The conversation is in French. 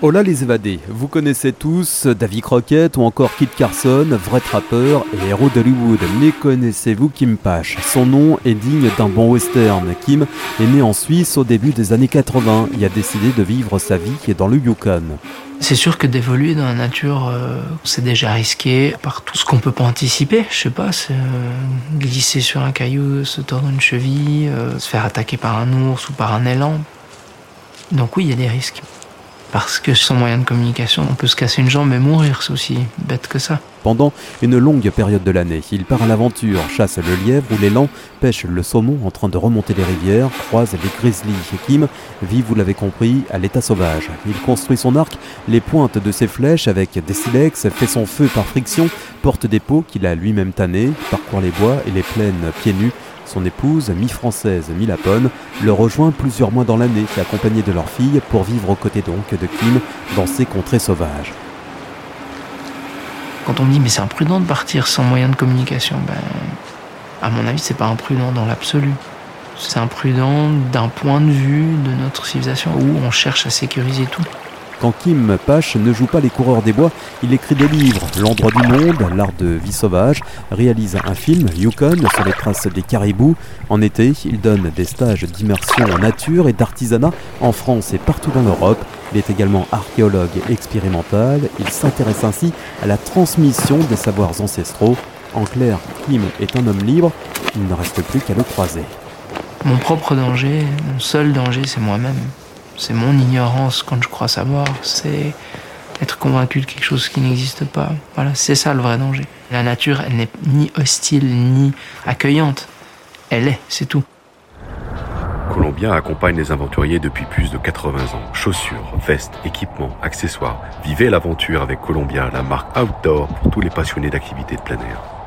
Hola les évadés, vous connaissez tous Davy Crockett ou encore Kit Carson, vrai trappeur et héros d'Hollywood. Mais connaissez-vous Kim Pache? Son nom est digne d'un bon western. Kim est né en Suisse au début des années 80 et a décidé de vivre sa vie dans le Yukon. C'est sûr que d'évoluer dans la nature, euh, c'est déjà risqué par tout ce qu'on peut pas anticiper. Je sais pas, euh, glisser sur un caillou, se tordre une cheville, euh, se faire attaquer par un ours ou par un élan. Donc oui, il y a des risques. Parce que sans moyen de communication, on peut se casser une jambe et mourir, c'est aussi bête que ça. Pendant une longue période de l'année, il part à l'aventure, chasse le lièvre ou l'élan, pêche le saumon en train de remonter les rivières, croise les grizzlies. Kim vit, vous l'avez compris, à l'état sauvage. Il construit son arc, les pointes de ses flèches avec des silex, fait son feu par friction, porte des pots qu'il a lui-même tannés, parcourt les bois et les plaines pieds nus son épouse, mi-française, mi-laponne, le rejoint plusieurs mois dans l'année, accompagnée de leur fille, pour vivre aux côtés donc de Kim dans ces contrées sauvages. Quand on me dit mais c'est imprudent de partir sans moyen de communication, ben, à mon avis c'est pas imprudent dans l'absolu. C'est imprudent d'un point de vue de notre civilisation où on cherche à sécuriser tout. Quand Kim Pache ne joue pas les coureurs des bois, il écrit des livres, L'endroit du monde, l'art de vie sauvage, réalise un film, Yukon, sur les traces des caribous. En été, il donne des stages d'immersion en nature et d'artisanat en France et partout dans l'Europe. Il est également archéologue expérimental. Il s'intéresse ainsi à la transmission des savoirs ancestraux. En clair, Kim est un homme libre, il ne reste plus qu'à le croiser. Mon propre danger, mon seul danger, c'est moi-même. C'est mon ignorance quand je crois savoir. C'est être convaincu de quelque chose qui n'existe pas. Voilà, c'est ça le vrai danger. La nature, elle n'est ni hostile ni accueillante. Elle est, c'est tout. Colombien accompagne les aventuriers depuis plus de 80 ans. Chaussures, vestes, équipements, accessoires. Vivez l'aventure avec Columbia, la marque outdoor pour tous les passionnés d'activités de plein air.